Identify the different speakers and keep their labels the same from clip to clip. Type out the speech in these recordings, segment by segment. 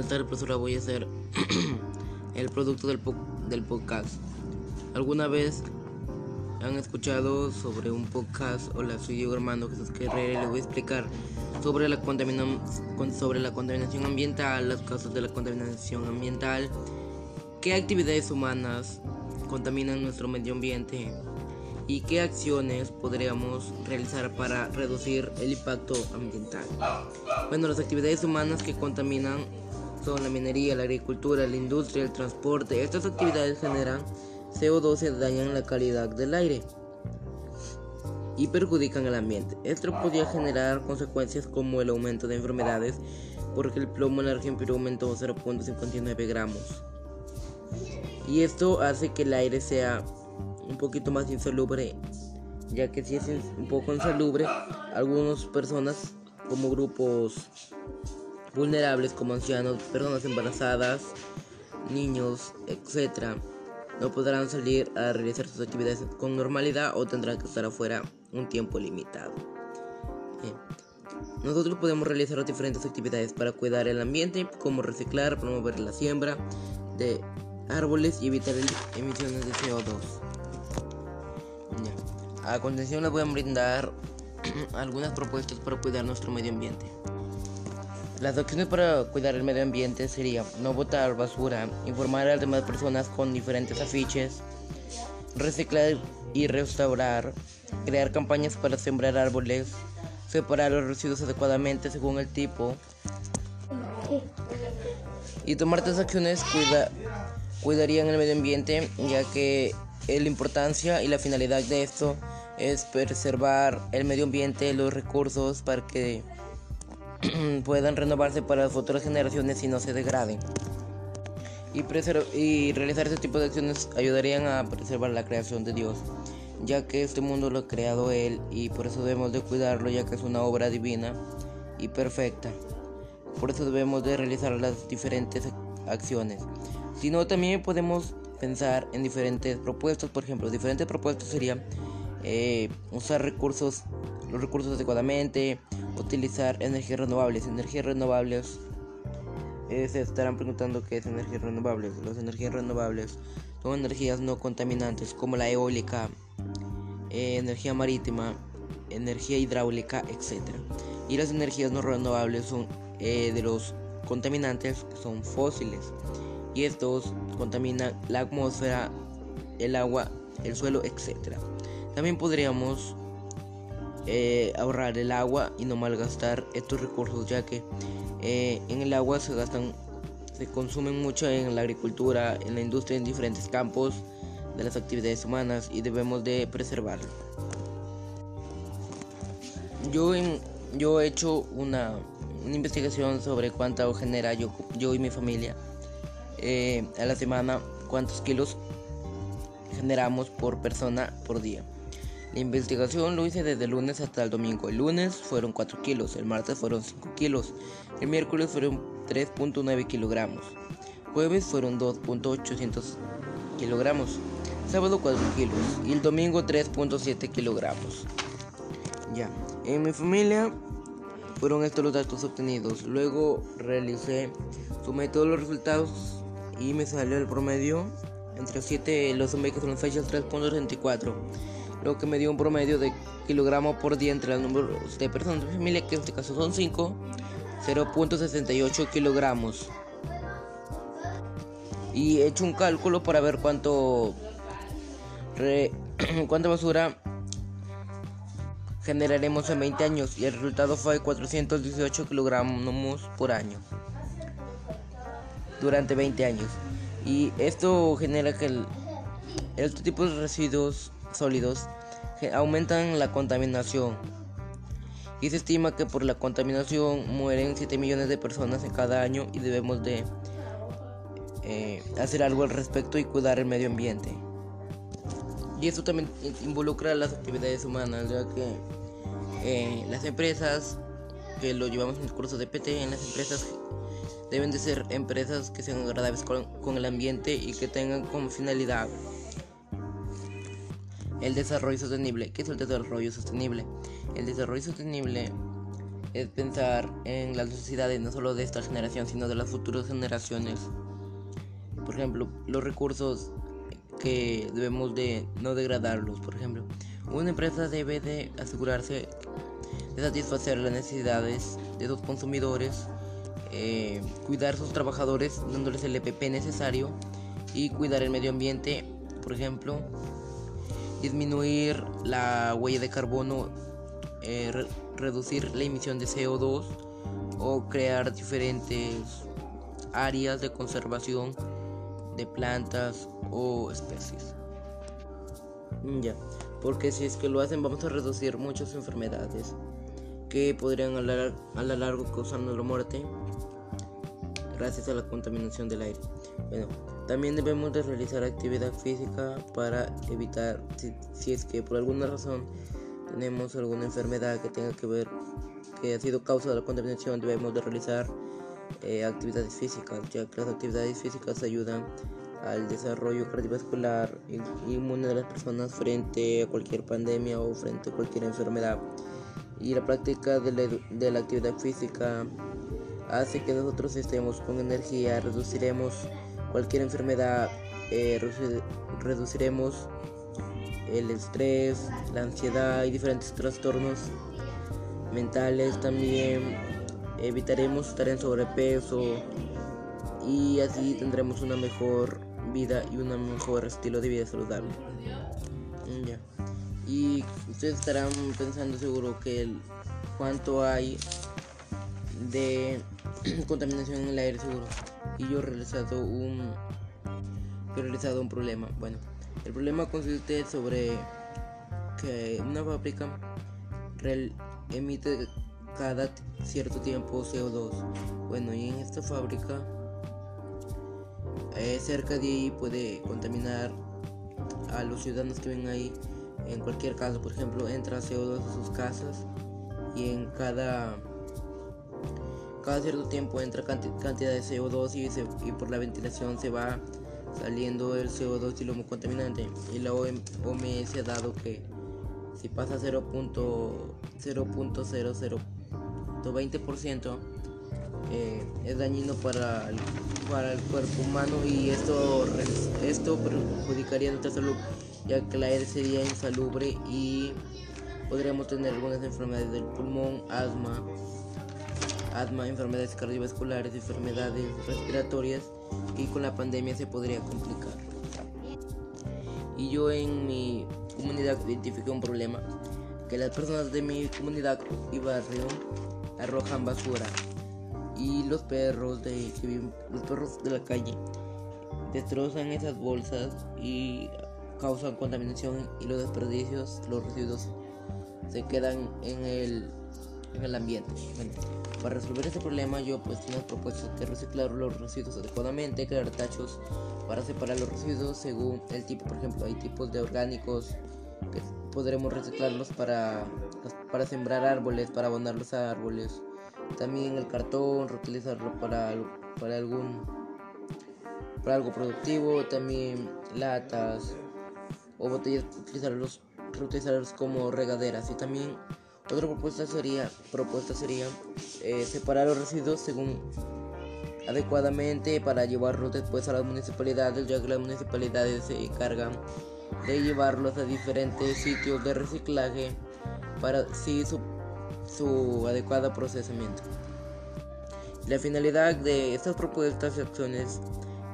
Speaker 1: Buenas tardes, profesora. Voy a hacer el producto del, del podcast. ¿Alguna vez han escuchado sobre un podcast? Hola, soy Diego Armando Jesús Guerrero y le voy a explicar sobre la, sobre la contaminación ambiental, las causas de la contaminación ambiental, qué actividades humanas contaminan nuestro medio ambiente y qué acciones podríamos realizar para reducir el impacto ambiental. Bueno, las actividades humanas que contaminan son la minería, la agricultura, la industria, el transporte. Estas actividades generan CO2 y dañan la calidad del aire y perjudican el ambiente. Esto podría generar consecuencias como el aumento de enfermedades porque el plomo en la Perú aumentó 0.59 gramos. Y esto hace que el aire sea un poquito más insalubre, ya que si es un poco insalubre, algunas personas como grupos vulnerables como ancianos, personas embarazadas, niños, etc., no podrán salir a realizar sus actividades con normalidad o tendrán que estar afuera un tiempo limitado. Nosotros podemos realizar diferentes actividades para cuidar el ambiente, como reciclar, promover la siembra de árboles y evitar emisiones de CO2. A continuación les voy a brindar algunas propuestas para cuidar nuestro medio ambiente. Las acciones para cuidar el medio ambiente serían no botar basura, informar a las demás personas con diferentes afiches, reciclar y restaurar, crear campañas para sembrar árboles, separar los residuos adecuadamente según el tipo y tomar estas acciones cuida, cuidarían el medio ambiente ya que la importancia y la finalidad de esto es preservar el medio ambiente, los recursos para que puedan renovarse para las futuras generaciones y no se degraden. Y, y realizar este tipo de acciones ayudarían a preservar la creación de Dios, ya que este mundo lo ha creado Él y por eso debemos de cuidarlo, ya que es una obra divina y perfecta. Por eso debemos de realizar las diferentes acciones. Si no, también podemos pensar en diferentes propuestas, por ejemplo, diferentes propuestas serían eh, usar recursos, los recursos adecuadamente, utilizar energías renovables. Energías renovables, eh, se estarán preguntando qué es energías renovables. Las energías renovables son energías no contaminantes como la eólica, eh, energía marítima, energía hidráulica, etc. Y las energías no renovables son de los contaminantes que son fósiles y estos contaminan la atmósfera, el agua, el suelo, etc. También podríamos eh, ahorrar el agua y no malgastar estos recursos ya que eh, en el agua se gastan se consumen mucho en la agricultura en la industria en diferentes campos de las actividades humanas y debemos de preservarlo. Yo yo he hecho una, una investigación sobre cuánta genera yo, yo y mi familia eh, a la semana cuántos kilos generamos por persona por día la investigación lo hice desde el lunes hasta el domingo. El lunes fueron 4 kilos, el martes fueron 5 kilos, el miércoles fueron 3.9 kilogramos, jueves fueron 2.800 kilogramos, sábado 4 kilos y el domingo 3.7 kilogramos. Ya, en mi familia fueron estos los datos obtenidos. Luego realicé, sumé todos los resultados y me salió el promedio entre 7 los que son fechas 3.34 lo que me dio un promedio de kilogramos por día entre los números de personas de familia, que en este caso son 5, 0.68 kilogramos. Y he hecho un cálculo para ver cuánto, cuánta basura generaremos en 20 años y el resultado fue 418 kilogramos por año durante 20 años. Y esto genera que el, este tipo de residuos sólidos aumentan la contaminación. Y se estima que por la contaminación mueren 7 millones de personas en cada año y debemos de eh, hacer algo al respecto y cuidar el medio ambiente. Y esto también involucra las actividades humanas, ya que eh, las empresas, que lo llevamos en el curso de PT, en las empresas deben de ser empresas que sean agradables con el ambiente y que tengan como finalidad el desarrollo sostenible. ¿Qué es el desarrollo sostenible? El desarrollo sostenible es pensar en las necesidades no solo de esta generación, sino de las futuras generaciones. Por ejemplo, los recursos que debemos de no degradarlos. Por ejemplo, una empresa debe de asegurarse de satisfacer las necesidades de los consumidores, eh, cuidar a sus trabajadores dándoles el EPP necesario y cuidar el medio ambiente, por ejemplo, disminuir la huella de carbono, eh, reducir la emisión de CO2 o crear diferentes áreas de conservación de plantas o especies. Ya, porque si es que lo hacen vamos a reducir muchas enfermedades que podrían a la largo causarnos la muerte gracias a la contaminación del aire. Bueno, también debemos de realizar actividad física para evitar si, es que por alguna razón tenemos alguna enfermedad que tenga que ver que ha sido causa de la contaminación debemos de realizar eh, actividades físicas ya que las actividades físicas ayudan al desarrollo cardiovascular inmune de las personas frente a cualquier pandemia o frente a cualquier enfermedad. Y la práctica de la, de la actividad física hace que nosotros estemos con energía, reduciremos cualquier enfermedad, eh, reduciremos el estrés, la ansiedad y diferentes trastornos mentales también, evitaremos estar en sobrepeso y así tendremos una mejor vida y un mejor estilo de vida saludable. Ya. Y ustedes estarán pensando seguro que el, cuánto hay de contaminación en el aire seguro. Y yo he realizado un he realizado un problema. Bueno, el problema consiste sobre que una fábrica emite cada cierto tiempo CO2. Bueno, y en esta fábrica eh, cerca de ahí puede contaminar a los ciudadanos que ven ahí. En cualquier caso, por ejemplo, entra CO2 a sus casas y en cada cada cierto tiempo entra cantidad de CO2 y, por la ventilación se va saliendo el CO2 y lo contaminante. Y la OMS ha dado que si pasa 0.0020% eh, es dañino para el, para el cuerpo humano y esto, esto perjudicaría nuestra salud ya que la aire sería insalubre y podríamos tener algunas enfermedades del pulmón, asma, asma, enfermedades cardiovasculares, enfermedades respiratorias y con la pandemia se podría complicar. Y yo en mi comunidad identifiqué un problema, que las personas de mi comunidad y barrio arrojan basura y los perros de los perros de la calle destrozan esas bolsas y causan contaminación y los desperdicios, los residuos se quedan en el, en el ambiente. Para resolver este problema yo pues tengo propuestas de reciclar los residuos adecuadamente, crear tachos para separar los residuos según el tipo, por ejemplo hay tipos de orgánicos que podremos reciclarlos para, para sembrar árboles, para abonar los árboles. También el cartón, reutilizarlo para, para algún para algo productivo, también latas o botellas, utilizarlos, reutilizarlos como regaderas y también otra propuesta sería, propuesta sería eh, separar los residuos según adecuadamente para llevarlos después a las municipalidades, ya que las municipalidades se encargan de llevarlos a diferentes sitios de reciclaje para su, adecuado procesamiento. La finalidad de estas propuestas y acciones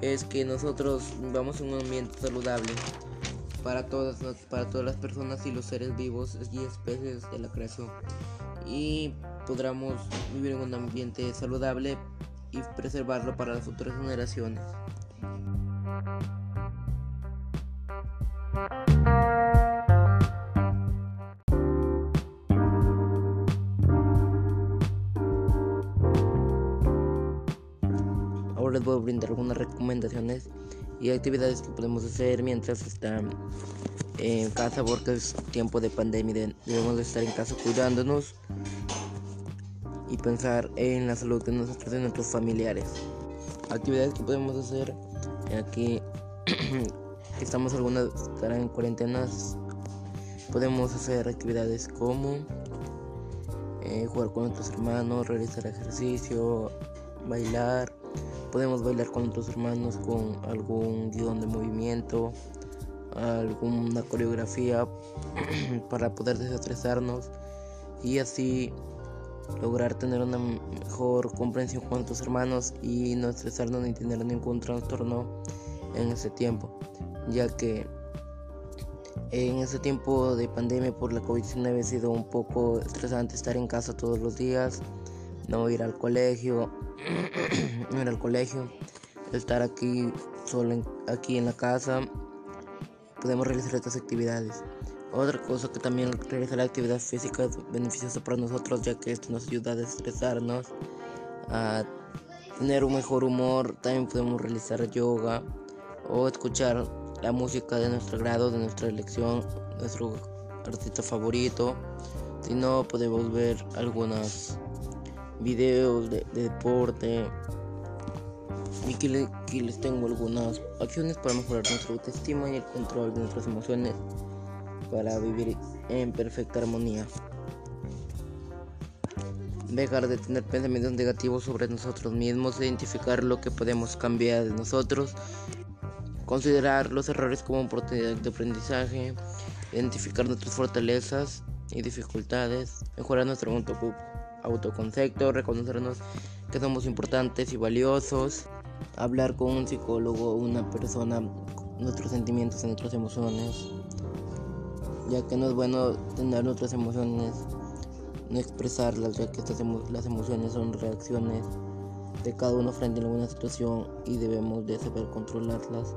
Speaker 1: es que nosotros vamos a un ambiente saludable para todas, para todas las personas y los seres vivos y especies de la creación. Y podremos vivir en un ambiente saludable y preservarlo para las futuras generaciones. Ahora les voy a brindar algunas recomendaciones y actividades que podemos hacer mientras están en casa porque es tiempo de pandemia debemos de estar en casa cuidándonos y pensar en la salud de nosotros y de nuestros familiares. Actividades que podemos hacer aquí estamos algunas estarán en cuarentenas podemos hacer actividades como eh, jugar con nuestros hermanos, realizar ejercicio, bailar. Podemos bailar con nuestros hermanos con algún guion de movimiento, alguna coreografía para poder desestresarnos y así lograr tener una mejor comprensión con nuestros hermanos y no estresarnos ni tener ningún trastorno en ese tiempo, ya que en ese tiempo de pandemia por la COVID-19 ha sido un poco estresante estar en casa todos los días, no ir al colegio, no ir al colegio, estar aquí solo aquí en la casa, podemos realizar estas actividades. Otra cosa que también realizar la actividad física es beneficiosa para nosotros ya que esto nos ayuda a estresarnos, a tener un mejor humor. También podemos realizar yoga o escuchar la música de nuestro grado, de nuestra elección, nuestro artista favorito. Si no, podemos ver algunos videos de, deporte. Y aquí les tengo algunas acciones para mejorar nuestra autoestima y el control de nuestras emociones para vivir en perfecta armonía. Dejar de tener pensamientos negativos sobre nosotros mismos, identificar lo que podemos cambiar de nosotros, considerar los errores como oportunidad de aprendizaje, identificar nuestras fortalezas y dificultades, mejorar nuestro autoconcepto, reconocernos que somos importantes y valiosos, hablar con un psicólogo, una persona, nuestros sentimientos y nuestras emociones, ya que no es bueno tener nuestras emociones, no expresarlas, ya que estas las emociones son reacciones de cada uno frente a alguna situación y debemos de saber controlarlas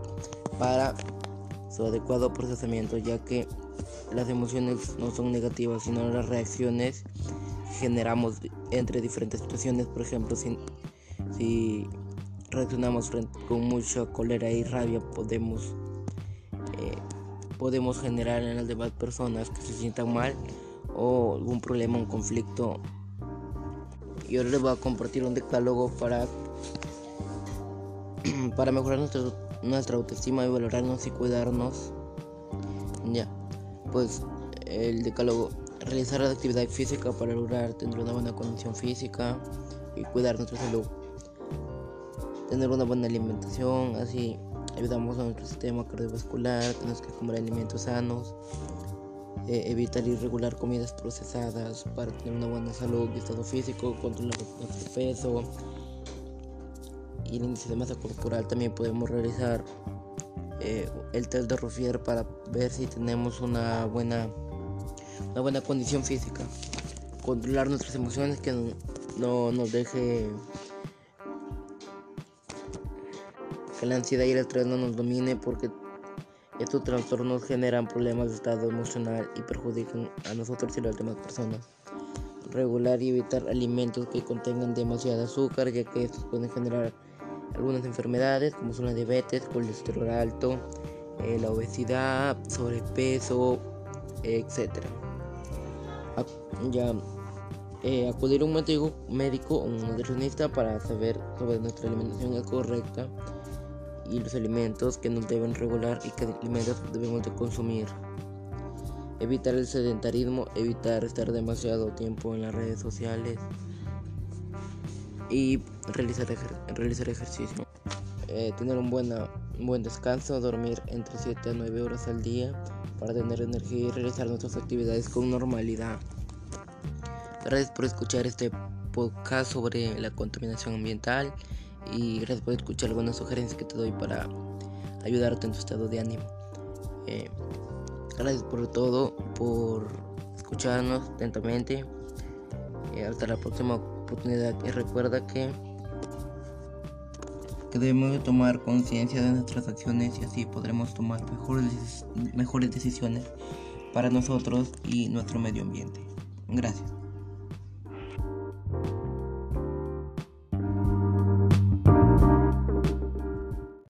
Speaker 1: para su adecuado procesamiento, ya que las emociones no son negativas, sino las reacciones generamos entre diferentes situaciones. Por ejemplo, si, reaccionamos con mucha cólera y rabia, podemos eh, podemos generar en las demás personas que se sientan mal o algún problema, un conflicto. Y ahora les voy a compartir un decálogo para, para mejorar nuestra, nuestra autoestima y valorarnos y cuidarnos. Ya, pues el decálogo, realizar la actividad física para lograr tener una buena condición física y cuidar nuestra salud. Tener una buena alimentación, así ayudamos a nuestro sistema cardiovascular, tenemos que comer alimentos sanos, eh, evitar irregular comidas procesadas para tener una buena salud y estado físico, controlar nuestro peso y el índice de masa corporal. También podemos realizar eh, el test de Ruffier para ver si tenemos una buena, una buena condición física. Controlar nuestras emociones que no nos deje que la ansiedad y el estrés no nos domine porque estos trastornos generan problemas de estado emocional y perjudican a nosotros y a las demás personas. Regular y evitar alimentos que contengan demasiado azúcar, ya que estos pueden generar algunas enfermedades como son la diabetes, colesterol alto, eh, la obesidad, sobrepeso, etc. ya eh, acudir a un médico, médico o un nutricionista para saber sobre nuestra alimentación correcta y los alimentos que nos deben regular y qué alimentos debemos de consumir. Evitar el sedentarismo, evitar estar demasiado tiempo en las redes sociales y realizar, realizar ejercicio. Eh, tener un, buena, un buen descanso, dormir entre 7 a 9 horas al día para tener energía y realizar nuestras actividades con normalidad. Gracias por escuchar este podcast sobre la contaminación ambiental y gracias por escuchar algunas sugerencias que te doy para ayudarte en tu estado de ánimo. Eh, gracias por todo, por escucharnos atentamente. Eh, hasta la próxima oportunidad y recuerda que, que debemos tomar conciencia de nuestras acciones y así podremos tomar mejores, mejores decisiones para nosotros y nuestro medio ambiente. Gracias.